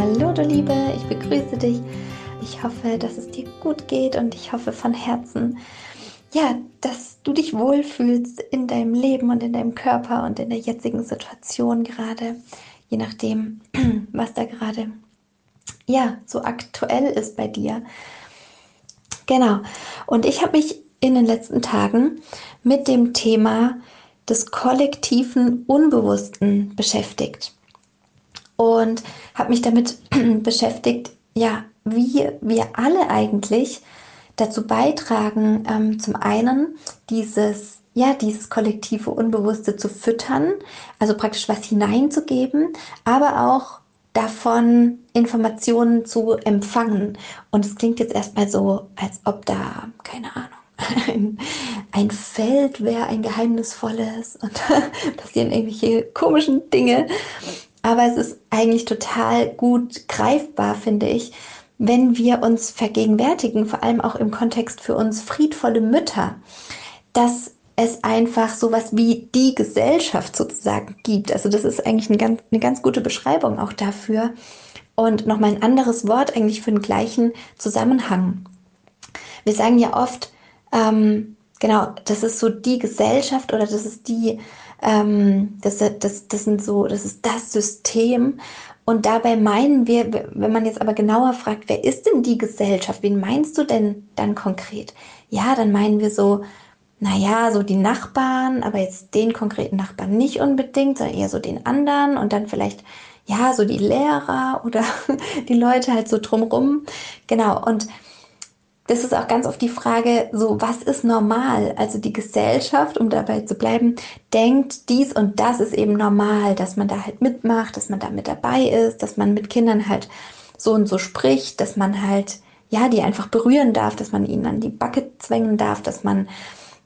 Hallo du Liebe, ich begrüße dich. Ich hoffe, dass es dir gut geht und ich hoffe von Herzen, ja, dass du dich wohlfühlst in deinem Leben und in deinem Körper und in der jetzigen Situation gerade, je nachdem, was da gerade ja so aktuell ist bei dir. Genau. Und ich habe mich in den letzten Tagen mit dem Thema des kollektiven Unbewussten beschäftigt und habe mich damit beschäftigt, ja, wie wir alle eigentlich dazu beitragen, ähm, zum einen dieses, ja, dieses kollektive Unbewusste zu füttern, also praktisch was hineinzugeben, aber auch davon Informationen zu empfangen. Und es klingt jetzt erstmal so, als ob da, keine Ahnung, ein, ein Feld wäre, ein geheimnisvolles und passieren irgendwelche komischen Dinge. Aber es ist eigentlich total gut greifbar, finde ich, wenn wir uns vergegenwärtigen, vor allem auch im Kontext für uns friedvolle Mütter, dass es einfach sowas wie die Gesellschaft sozusagen gibt. Also das ist eigentlich eine ganz, eine ganz gute Beschreibung auch dafür. Und nochmal ein anderes Wort eigentlich für den gleichen Zusammenhang. Wir sagen ja oft, ähm, genau, das ist so die Gesellschaft oder das ist die ähm, das, das, das sind so, das ist das System. Und dabei meinen wir, wenn man jetzt aber genauer fragt, wer ist denn die Gesellschaft? Wen meinst du denn dann konkret? Ja, dann meinen wir so, naja, so die Nachbarn, aber jetzt den konkreten Nachbarn nicht unbedingt, sondern eher so den anderen und dann vielleicht, ja, so die Lehrer oder die Leute halt so drumrum. Genau. Und das ist auch ganz oft die Frage, so was ist normal? Also die Gesellschaft, um dabei zu bleiben, denkt dies und das ist eben normal, dass man da halt mitmacht, dass man da mit dabei ist, dass man mit Kindern halt so und so spricht, dass man halt, ja, die einfach berühren darf, dass man ihnen an die Backe zwängen darf, dass man,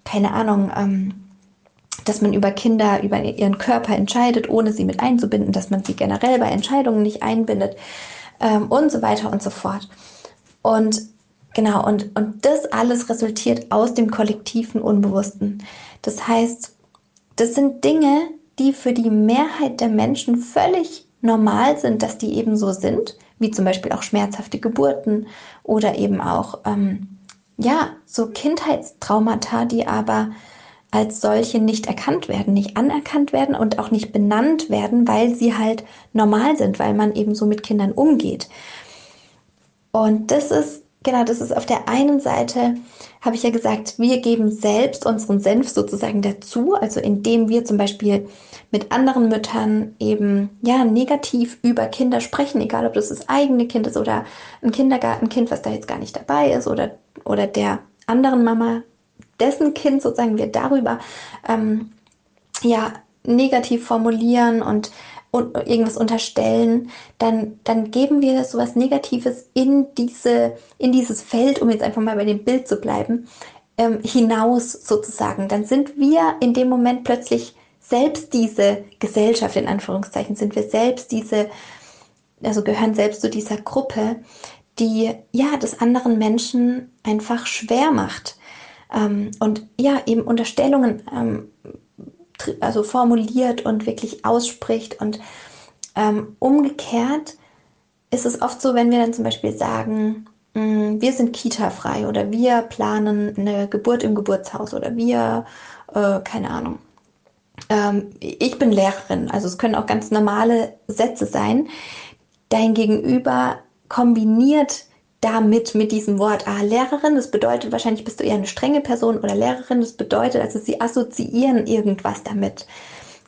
keine Ahnung, ähm, dass man über Kinder, über ihren Körper entscheidet, ohne sie mit einzubinden, dass man sie generell bei Entscheidungen nicht einbindet ähm, und so weiter und so fort. Und Genau, und, und das alles resultiert aus dem kollektiven Unbewussten. Das heißt, das sind Dinge, die für die Mehrheit der Menschen völlig normal sind, dass die eben so sind, wie zum Beispiel auch schmerzhafte Geburten oder eben auch, ähm, ja, so Kindheitstraumata, die aber als solche nicht erkannt werden, nicht anerkannt werden und auch nicht benannt werden, weil sie halt normal sind, weil man eben so mit Kindern umgeht. Und das ist Genau, das ist auf der einen Seite, habe ich ja gesagt, wir geben selbst unseren Senf sozusagen dazu, also indem wir zum Beispiel mit anderen Müttern eben ja negativ über Kinder sprechen, egal ob das das eigene Kind ist oder ein Kindergartenkind, was da jetzt gar nicht dabei ist oder, oder der anderen Mama, dessen Kind sozusagen wir darüber ähm, ja negativ formulieren und irgendwas unterstellen, dann, dann geben wir so was Negatives in diese, in dieses Feld, um jetzt einfach mal bei dem Bild zu bleiben, ähm, hinaus sozusagen. Dann sind wir in dem Moment plötzlich selbst diese Gesellschaft, in Anführungszeichen, sind wir selbst diese, also gehören selbst zu dieser Gruppe, die ja des anderen Menschen einfach schwer macht. Ähm, und ja, eben Unterstellungen ähm, also formuliert und wirklich ausspricht. Und ähm, umgekehrt ist es oft so, wenn wir dann zum Beispiel sagen, mh, mm, wir sind Kita-frei oder wir planen eine Geburt im Geburtshaus oder wir, äh, keine Ahnung, ähm, ich bin Lehrerin. Also es können auch ganz normale Sätze sein. Dein Gegenüber kombiniert damit, mit diesem Wort, ah, Lehrerin, das bedeutet wahrscheinlich bist du eher eine strenge Person oder Lehrerin, das bedeutet, also sie assoziieren irgendwas damit.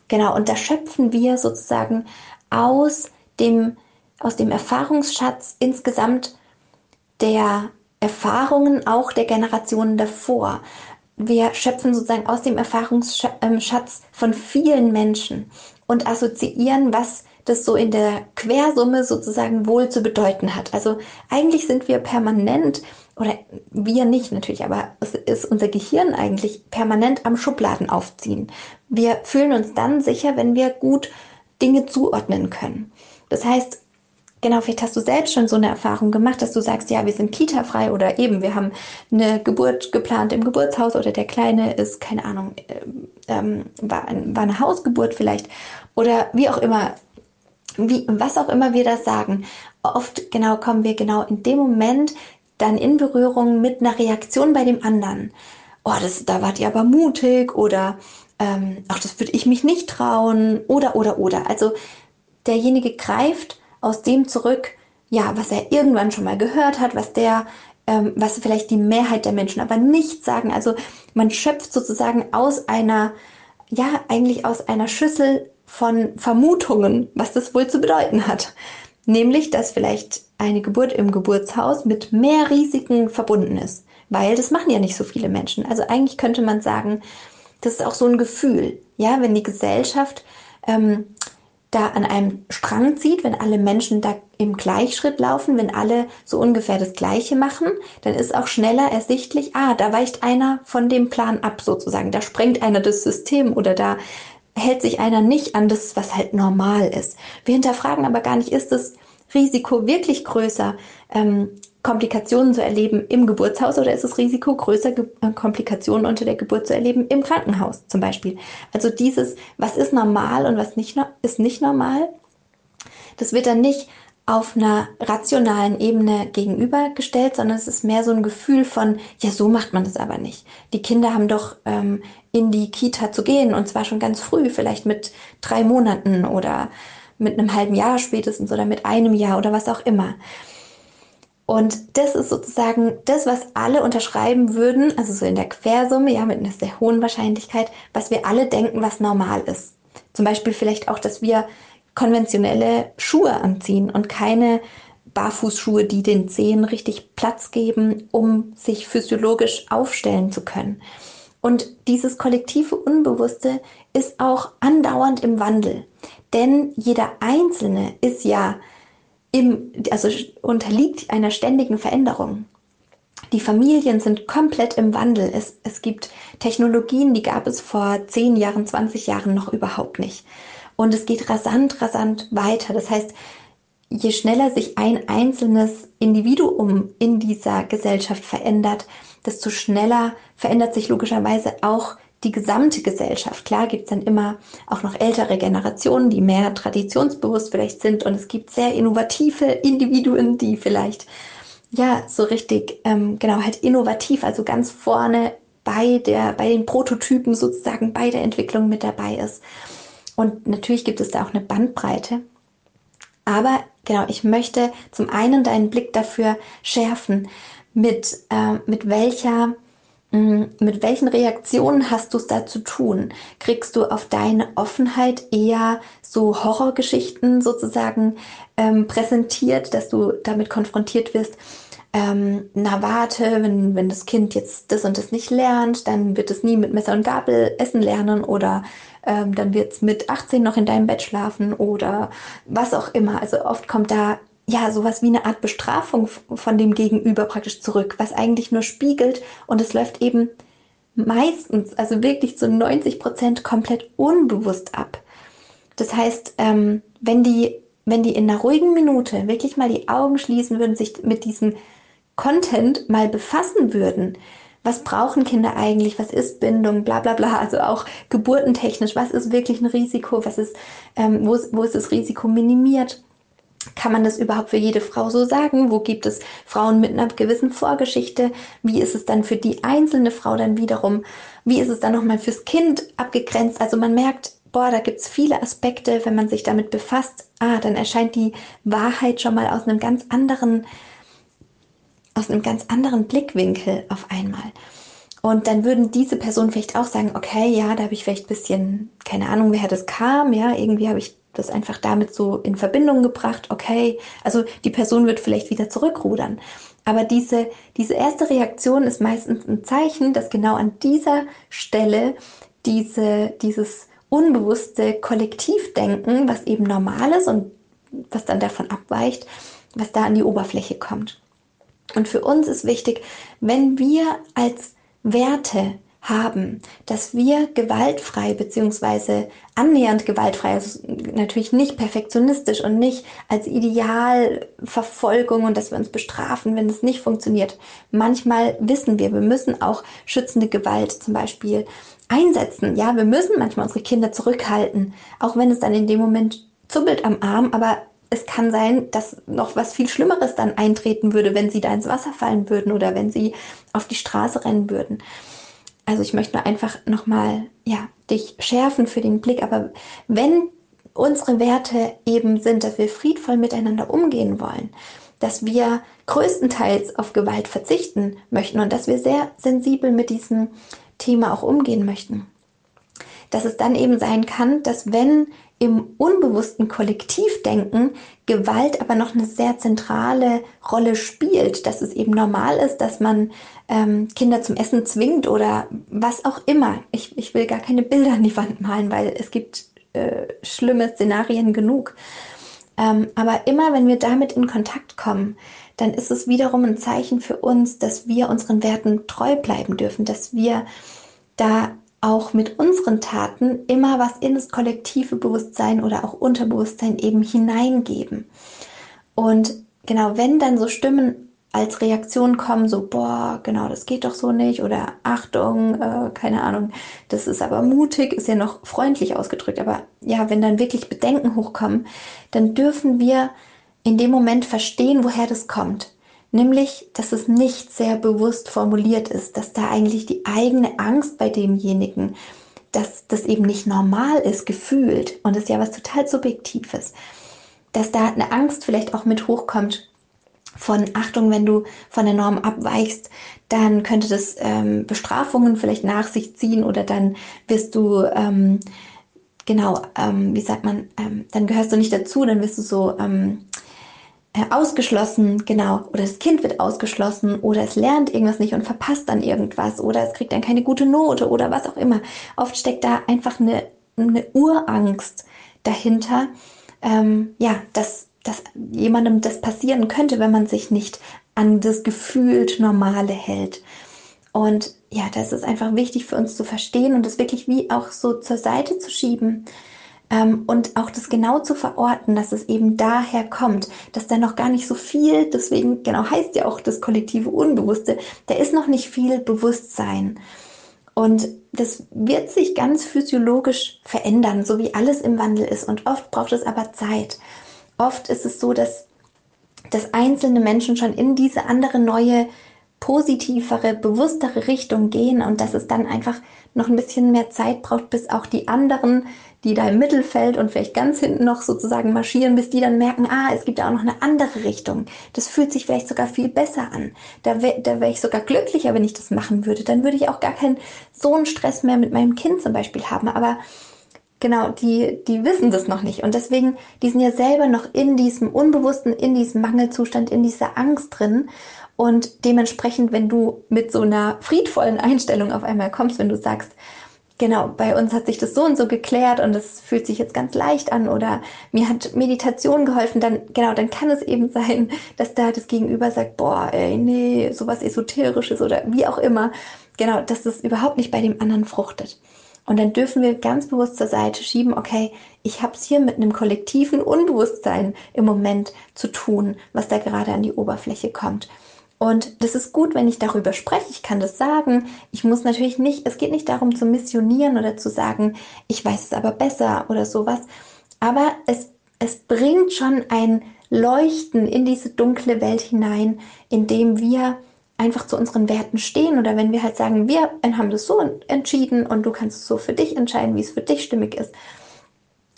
Genau, und da schöpfen wir sozusagen aus dem, aus dem Erfahrungsschatz insgesamt der Erfahrungen auch der Generationen davor. Wir schöpfen sozusagen aus dem Erfahrungsschatz von vielen Menschen. und assoziieren, was das so in der Quersumme sozusagen wohl zu bedeuten hat. Also eigentlich sind wir permanent, oder wir nicht natürlich, aber es ist unser Gehirn eigentlich permanent am Schubladen aufziehen. Wir fühlen uns dann sicher, wenn wir gut Dinge zuordnen können. Das heißt, Genau, vielleicht hast du selbst schon so eine Erfahrung gemacht, dass du sagst, ja, wir sind Kita-frei oder eben, wir haben eine Geburt geplant im Geburtshaus oder der Kleine ist, keine Ahnung, ähm, war, ein, war eine Hausgeburt vielleicht oder wie auch immer, wie, was auch immer wir das sagen. Oft genau kommen wir genau in dem Moment dann in Berührung mit einer Reaktion bei dem anderen. Oh, das, da wart ihr aber mutig oder ähm, ach, das würde ich mich nicht trauen oder oder oder. Also derjenige greift aus dem zurück, ja, was er irgendwann schon mal gehört hat, was der, ähm, was vielleicht die Mehrheit der Menschen aber nicht sagen. Also man schöpft sozusagen aus einer, ja, eigentlich aus einer Schüssel von Vermutungen, was das wohl zu bedeuten hat. Nämlich, dass vielleicht eine Geburt im Geburtshaus mit mehr Risiken verbunden ist. Weil das machen ja nicht so viele Menschen. Also eigentlich könnte man sagen, das ist auch so ein Gefühl. Ja, wenn die Gesellschaft ähm, da an einem Strang zieht, wenn alle Menschen da im Gleichschritt laufen, wenn alle so ungefähr das Gleiche machen, dann ist auch schneller ersichtlich, ah, da weicht einer von dem Plan ab sozusagen, da sprengt einer das System oder da hält sich einer nicht an das, was halt normal ist. Wir hinterfragen aber gar nicht, ist das Risiko wirklich größer, ähm, Komplikationen zu erleben im Geburtshaus oder ist das Risiko größer, Ge äh, Komplikationen unter der Geburt zu erleben im Krankenhaus zum Beispiel? Also dieses, was ist normal und was nicht, ist nicht normal, das wird dann nicht auf einer rationalen Ebene gegenübergestellt, sondern es ist mehr so ein Gefühl von, ja, so macht man das aber nicht. Die Kinder haben doch ähm, in die Kita zu gehen und zwar schon ganz früh, vielleicht mit drei Monaten oder mit einem halben Jahr spätestens oder mit einem Jahr oder was auch immer. Und das ist sozusagen das, was alle unterschreiben würden, also so in der Quersumme, ja, mit einer sehr hohen Wahrscheinlichkeit, was wir alle denken, was normal ist. Zum Beispiel vielleicht auch, dass wir konventionelle Schuhe anziehen und keine Barfußschuhe, die den Zehen richtig Platz geben, um sich physiologisch aufstellen zu können. Und dieses kollektive Unbewusste ist auch andauernd im Wandel. Denn jeder Einzelne ist ja im, also unterliegt einer ständigen Veränderung. Die Familien sind komplett im Wandel. Es, es gibt Technologien, die gab es vor 10 Jahren, 20 Jahren noch überhaupt nicht. Und es geht rasant, rasant weiter. Das heißt, je schneller sich ein einzelnes Individuum in dieser Gesellschaft verändert, desto schneller verändert sich logischerweise auch die gesamte Gesellschaft. Klar gibt es dann immer auch noch ältere Generationen, die mehr traditionsbewusst vielleicht sind und es gibt sehr innovative Individuen, die vielleicht ja so richtig ähm, genau halt innovativ, also ganz vorne bei der bei den Prototypen sozusagen bei der Entwicklung mit dabei ist. Und natürlich gibt es da auch eine Bandbreite. Aber genau, ich möchte zum einen deinen Blick dafür schärfen, mit, äh, mit welcher mm, mit welchen Reaktionen hast du es da zu tun? Kriegst du auf deine Offenheit eher so Horrorgeschichten sozusagen ähm, präsentiert, dass du damit konfrontiert wirst? Ähm, na warte, wenn, wenn das Kind jetzt das und das nicht lernt, dann wird es nie mit Messer und Gabel essen lernen oder ähm, dann wird es mit 18 noch in deinem Bett schlafen oder was auch immer. Also oft kommt da ja, sowas wie eine Art Bestrafung von dem Gegenüber praktisch zurück, was eigentlich nur spiegelt und es läuft eben meistens, also wirklich zu 90 Prozent komplett unbewusst ab. Das heißt, ähm, wenn die, wenn die in einer ruhigen Minute wirklich mal die Augen schließen würden, sich mit diesem Content mal befassen würden, was brauchen Kinder eigentlich, was ist Bindung, bla bla bla, also auch geburtentechnisch, was ist wirklich ein Risiko, was ist, ähm, wo, ist, wo ist das Risiko minimiert, kann man das überhaupt für jede Frau so sagen? Wo gibt es Frauen mit einer gewissen Vorgeschichte? Wie ist es dann für die einzelne Frau dann wiederum? Wie ist es dann nochmal fürs Kind abgegrenzt? Also man merkt, boah, da gibt es viele Aspekte, wenn man sich damit befasst. Ah, dann erscheint die Wahrheit schon mal aus einem ganz anderen, aus einem ganz anderen Blickwinkel auf einmal. Und dann würden diese Personen vielleicht auch sagen, okay, ja, da habe ich vielleicht ein bisschen, keine Ahnung, wer das kam, ja, irgendwie habe ich das einfach damit so in Verbindung gebracht, okay, also die Person wird vielleicht wieder zurückrudern. Aber diese, diese erste Reaktion ist meistens ein Zeichen, dass genau an dieser Stelle diese, dieses unbewusste Kollektivdenken, was eben normal ist und was dann davon abweicht, was da an die Oberfläche kommt. Und für uns ist wichtig, wenn wir als Werte haben, dass wir gewaltfrei beziehungsweise annähernd gewaltfrei, also natürlich nicht perfektionistisch und nicht als Idealverfolgung und dass wir uns bestrafen, wenn es nicht funktioniert. Manchmal wissen wir, wir müssen auch schützende Gewalt zum Beispiel einsetzen. Ja, wir müssen manchmal unsere Kinder zurückhalten, auch wenn es dann in dem Moment zuppelt am Arm, aber es kann sein, dass noch was viel Schlimmeres dann eintreten würde, wenn sie da ins Wasser fallen würden oder wenn sie auf die Straße rennen würden. Also ich möchte nur einfach nochmal, ja, dich schärfen für den Blick. Aber wenn unsere Werte eben sind, dass wir friedvoll miteinander umgehen wollen, dass wir größtenteils auf Gewalt verzichten möchten und dass wir sehr sensibel mit diesem Thema auch umgehen möchten, dass es dann eben sein kann, dass wenn im unbewussten Kollektivdenken Gewalt aber noch eine sehr zentrale Rolle spielt, dass es eben normal ist, dass man ähm, Kinder zum Essen zwingt oder was auch immer. Ich, ich will gar keine Bilder an die Wand malen, weil es gibt äh, schlimme Szenarien genug. Ähm, aber immer wenn wir damit in Kontakt kommen, dann ist es wiederum ein Zeichen für uns, dass wir unseren Werten treu bleiben dürfen, dass wir da auch mit unseren Taten immer was in das kollektive Bewusstsein oder auch Unterbewusstsein eben hineingeben. Und genau, wenn dann so Stimmen als Reaktion kommen, so, boah, genau, das geht doch so nicht, oder Achtung, äh, keine Ahnung, das ist aber mutig, ist ja noch freundlich ausgedrückt, aber ja, wenn dann wirklich Bedenken hochkommen, dann dürfen wir in dem Moment verstehen, woher das kommt. Nämlich, dass es nicht sehr bewusst formuliert ist, dass da eigentlich die eigene Angst bei demjenigen, dass das eben nicht normal ist, gefühlt, und ist ja was total Subjektives, dass da eine Angst vielleicht auch mit hochkommt von Achtung, wenn du von der Norm abweichst, dann könnte das ähm, Bestrafungen vielleicht nach sich ziehen oder dann wirst du, ähm, genau, ähm, wie sagt man, ähm, dann gehörst du nicht dazu, dann wirst du so, ähm, äh, ausgeschlossen, genau, oder das Kind wird ausgeschlossen oder es lernt irgendwas nicht und verpasst dann irgendwas oder es kriegt dann keine gute Note oder was auch immer. Oft steckt da einfach eine, eine Urangst dahinter, ähm, ja, dass, dass jemandem das passieren könnte, wenn man sich nicht an das gefühlt Normale hält. Und ja, das ist einfach wichtig für uns zu verstehen und das wirklich wie auch so zur Seite zu schieben ähm, und auch das genau zu verorten, dass es eben daher kommt, dass da noch gar nicht so viel, deswegen genau heißt ja auch das kollektive Unbewusste, da ist noch nicht viel Bewusstsein. Und das wird sich ganz physiologisch verändern, so wie alles im Wandel ist. Und oft braucht es aber Zeit. Oft ist es so, dass, dass einzelne Menschen schon in diese andere neue positivere, bewusstere Richtung gehen und dass es dann einfach noch ein bisschen mehr Zeit braucht, bis auch die anderen, die da im Mittelfeld und vielleicht ganz hinten noch sozusagen marschieren, bis die dann merken, ah, es gibt auch noch eine andere Richtung. Das fühlt sich vielleicht sogar viel besser an. Da wäre da wär ich sogar glücklicher, wenn ich das machen würde. Dann würde ich auch gar keinen so einen Stress mehr mit meinem Kind zum Beispiel haben. Aber genau, die, die wissen das noch nicht. Und deswegen, die sind ja selber noch in diesem Unbewussten, in diesem Mangelzustand, in dieser Angst drin. Und dementsprechend, wenn du mit so einer friedvollen Einstellung auf einmal kommst, wenn du sagst, genau, bei uns hat sich das so und so geklärt und es fühlt sich jetzt ganz leicht an oder mir hat Meditation geholfen, dann, genau, dann kann es eben sein, dass da das Gegenüber sagt, boah, ey, nee, sowas Esoterisches oder wie auch immer. Genau, dass das überhaupt nicht bei dem anderen fruchtet. Und dann dürfen wir ganz bewusst zur Seite schieben, okay, ich habe es hier mit einem kollektiven Unbewusstsein im Moment zu tun, was da gerade an die Oberfläche kommt. Und das ist gut, wenn ich darüber spreche. Ich kann das sagen. Ich muss natürlich nicht, es geht nicht darum zu missionieren oder zu sagen, ich weiß es aber besser oder sowas. Aber es, es bringt schon ein Leuchten in diese dunkle Welt hinein, indem wir einfach zu unseren Werten stehen oder wenn wir halt sagen, wir haben das so entschieden und du kannst es so für dich entscheiden, wie es für dich stimmig ist.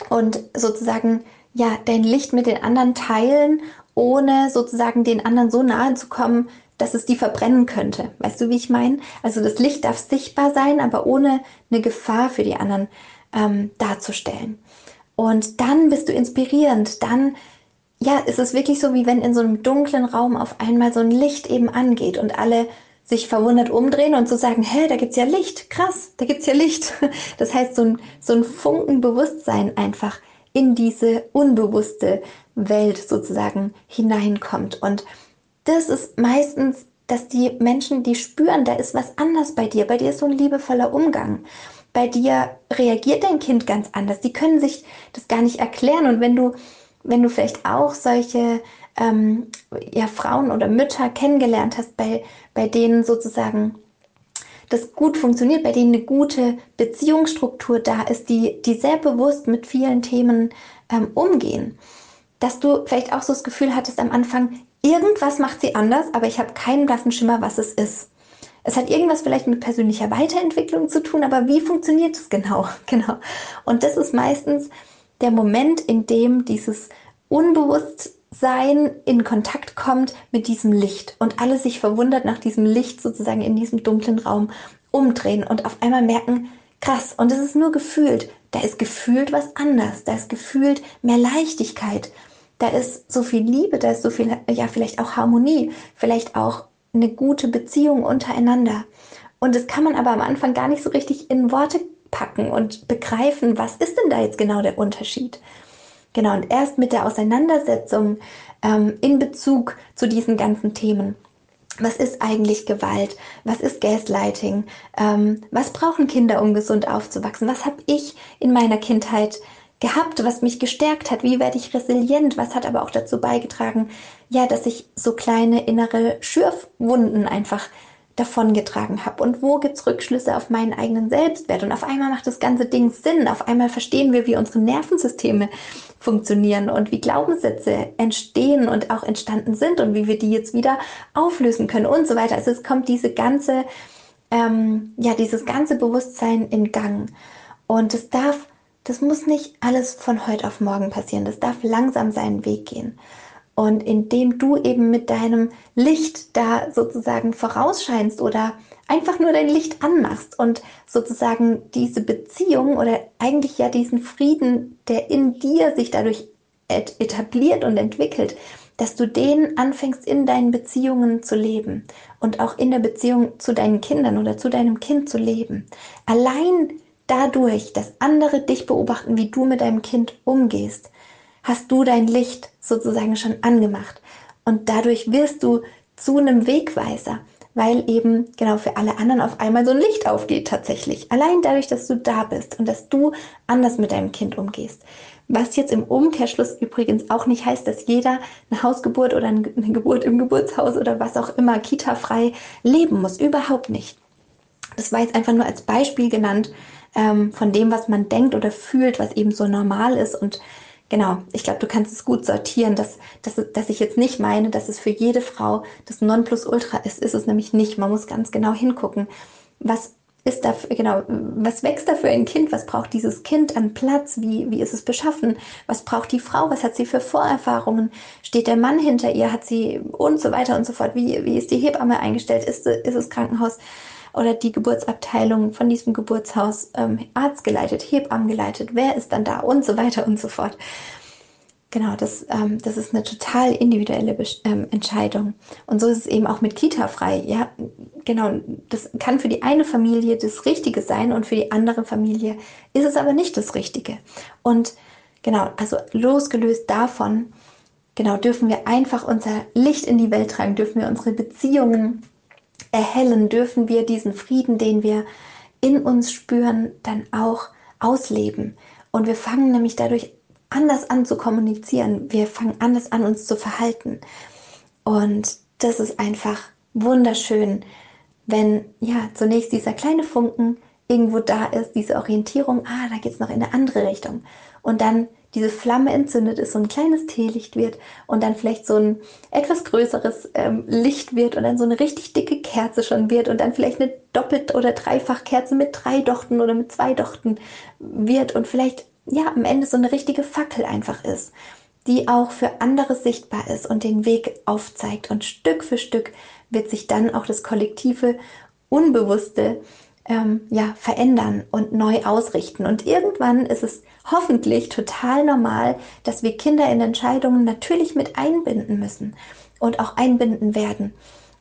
Und sozusagen, ja, dein Licht mit den anderen teilen ohne sozusagen den anderen so nahe zu kommen, dass es die verbrennen könnte. Weißt du, wie ich meine? Also das Licht darf sichtbar sein, aber ohne eine Gefahr für die anderen ähm, darzustellen. Und dann bist du inspirierend. Dann, ja, ist es wirklich so, wie wenn in so einem dunklen Raum auf einmal so ein Licht eben angeht und alle sich verwundert umdrehen und zu sagen, hä, da gibt's ja Licht, krass, da gibt's ja Licht. Das heißt, so ein, so ein Funken Bewusstsein einfach in diese unbewusste Welt sozusagen hineinkommt. Und das ist meistens, dass die Menschen, die spüren, da ist was anders bei dir. Bei dir ist so ein liebevoller Umgang. Bei dir reagiert dein Kind ganz anders. Die können sich das gar nicht erklären. Und wenn du, wenn du vielleicht auch solche ähm, ja, Frauen oder Mütter kennengelernt hast, bei, bei denen sozusagen das gut funktioniert, bei denen eine gute Beziehungsstruktur da ist, die, die sehr bewusst mit vielen Themen ähm, umgehen, dass du vielleicht auch so das Gefühl hattest am Anfang, irgendwas macht sie anders, aber ich habe keinen blassen Schimmer, was es ist. Es hat irgendwas vielleicht mit persönlicher Weiterentwicklung zu tun, aber wie funktioniert es genau? Genau. Und das ist meistens der Moment, in dem dieses unbewusst sein in Kontakt kommt mit diesem Licht und alle sich verwundert nach diesem Licht sozusagen in diesem dunklen Raum umdrehen und auf einmal merken, krass, und es ist nur gefühlt, da ist gefühlt was anders, da ist gefühlt mehr Leichtigkeit, da ist so viel Liebe, da ist so viel, ja, vielleicht auch Harmonie, vielleicht auch eine gute Beziehung untereinander. Und das kann man aber am Anfang gar nicht so richtig in Worte packen und begreifen, was ist denn da jetzt genau der Unterschied? Genau, und erst mit der Auseinandersetzung ähm, in Bezug zu diesen ganzen Themen. Was ist eigentlich Gewalt? Was ist Gaslighting? Ähm, was brauchen Kinder, um gesund aufzuwachsen? Was habe ich in meiner Kindheit gehabt, was mich gestärkt hat? Wie werde ich resilient? Was hat aber auch dazu beigetragen, ja, dass ich so kleine innere Schürfwunden einfach davongetragen habe und wo gibt es Rückschlüsse auf meinen eigenen Selbstwert und auf einmal macht das ganze Ding Sinn, auf einmal verstehen wir, wie unsere Nervensysteme funktionieren und wie Glaubenssätze entstehen und auch entstanden sind und wie wir die jetzt wieder auflösen können und so weiter. Also es kommt diese ganze, ähm, ja, dieses ganze Bewusstsein in Gang und es darf, das muss nicht alles von heute auf morgen passieren, das darf langsam seinen Weg gehen. Und indem du eben mit deinem Licht da sozusagen vorausscheinst oder einfach nur dein Licht anmachst und sozusagen diese Beziehung oder eigentlich ja diesen Frieden, der in dir sich dadurch etabliert und entwickelt, dass du den anfängst in deinen Beziehungen zu leben und auch in der Beziehung zu deinen Kindern oder zu deinem Kind zu leben. Allein dadurch, dass andere dich beobachten, wie du mit deinem Kind umgehst, hast du dein Licht sozusagen schon angemacht. Und dadurch wirst du zu einem Wegweiser, weil eben genau für alle anderen auf einmal so ein Licht aufgeht tatsächlich. Allein dadurch, dass du da bist und dass du anders mit deinem Kind umgehst. Was jetzt im Umkehrschluss übrigens auch nicht heißt, dass jeder eine Hausgeburt oder eine Geburt im Geburtshaus oder was auch immer kita-frei leben muss. Überhaupt nicht. Das war jetzt einfach nur als Beispiel genannt ähm, von dem, was man denkt oder fühlt, was eben so normal ist und Genau, ich glaube, du kannst es gut sortieren, dass, dass, dass ich jetzt nicht meine, dass es für jede Frau das Nonplusultra ist. Ist es nämlich nicht. Man muss ganz genau hingucken, was ist da, genau, was wächst da für ein Kind? Was braucht dieses Kind an Platz? Wie, wie ist es beschaffen? Was braucht die Frau? Was hat sie für Vorerfahrungen? Steht der Mann hinter ihr? Hat sie und so weiter und so fort? Wie, wie ist die Hebamme eingestellt? Ist, ist das Krankenhaus oder die Geburtsabteilung von diesem Geburtshaus ähm, Arzt geleitet, Hebammen geleitet, wer ist dann da und so weiter und so fort. Genau, das, ähm, das ist eine total individuelle ähm, Entscheidung. Und so ist es eben auch mit Kita frei. Ja, genau, das kann für die eine Familie das Richtige sein und für die andere Familie ist es aber nicht das Richtige. Und genau, also losgelöst davon, genau, dürfen wir einfach unser Licht in die Welt tragen, dürfen wir unsere Beziehungen erhellen, dürfen wir diesen Frieden, den wir in uns spüren, dann auch ausleben. Und wir fangen nämlich dadurch anders an zu kommunizieren. Wir fangen anders an, uns zu verhalten. Und das ist einfach wunderschön, wenn ja zunächst dieser kleine Funken irgendwo da ist, diese Orientierung, ah, da geht es noch in eine andere Richtung. Und dann diese Flamme entzündet ist, so ein kleines Teelicht wird und dann vielleicht so ein etwas größeres ähm, Licht wird und dann so eine richtig dicke Kerze schon wird und dann vielleicht eine Doppelt- oder Dreifachkerze mit drei Dochten oder mit zwei Dochten wird und vielleicht ja am Ende so eine richtige Fackel einfach ist, die auch für andere sichtbar ist und den Weg aufzeigt und Stück für Stück wird sich dann auch das kollektive Unbewusste ähm, ja, verändern und neu ausrichten. Und irgendwann ist es hoffentlich total normal, dass wir Kinder in Entscheidungen natürlich mit einbinden müssen und auch einbinden werden.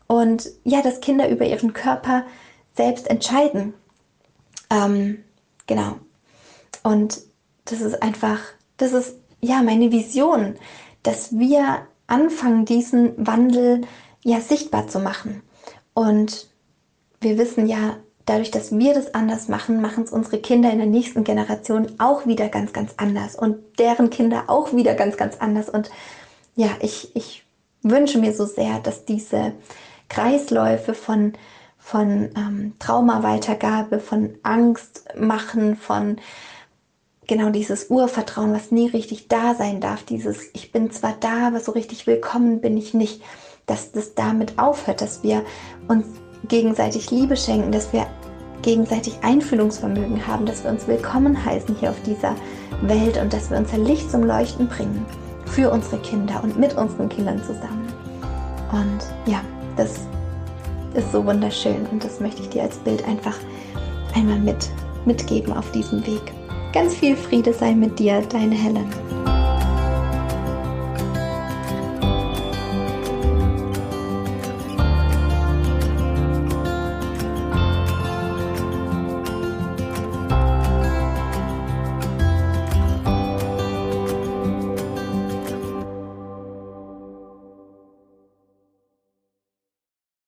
und ja, dass Kinder über ihren Körper selbst entscheiden. Ähm, genau. Und das ist einfach, das ist ja meine Vision, dass wir anfangen, diesen Wandel ja sichtbar zu machen. Und wir wissen ja, dadurch, dass wir das anders machen, machen es unsere Kinder in der nächsten Generation auch wieder ganz, ganz anders und deren Kinder auch wieder ganz, ganz anders. Und ja, ich, ich wünsche mir so sehr, dass diese Kreisläufe von, von ähm, Traumaweitergabe, von Angst machen, von genau dieses Urvertrauen, was nie richtig da sein darf, dieses Ich bin zwar da, aber so richtig willkommen bin ich nicht, dass das damit aufhört, dass wir uns gegenseitig Liebe schenken, dass wir gegenseitig Einfühlungsvermögen haben, dass wir uns willkommen heißen hier auf dieser Welt und dass wir unser Licht zum Leuchten bringen für unsere Kinder und mit unseren Kindern zusammen. Und ja, das ist so wunderschön und das möchte ich dir als Bild einfach einmal mit, mitgeben auf diesem Weg. Ganz viel Friede sei mit dir, deine Helen.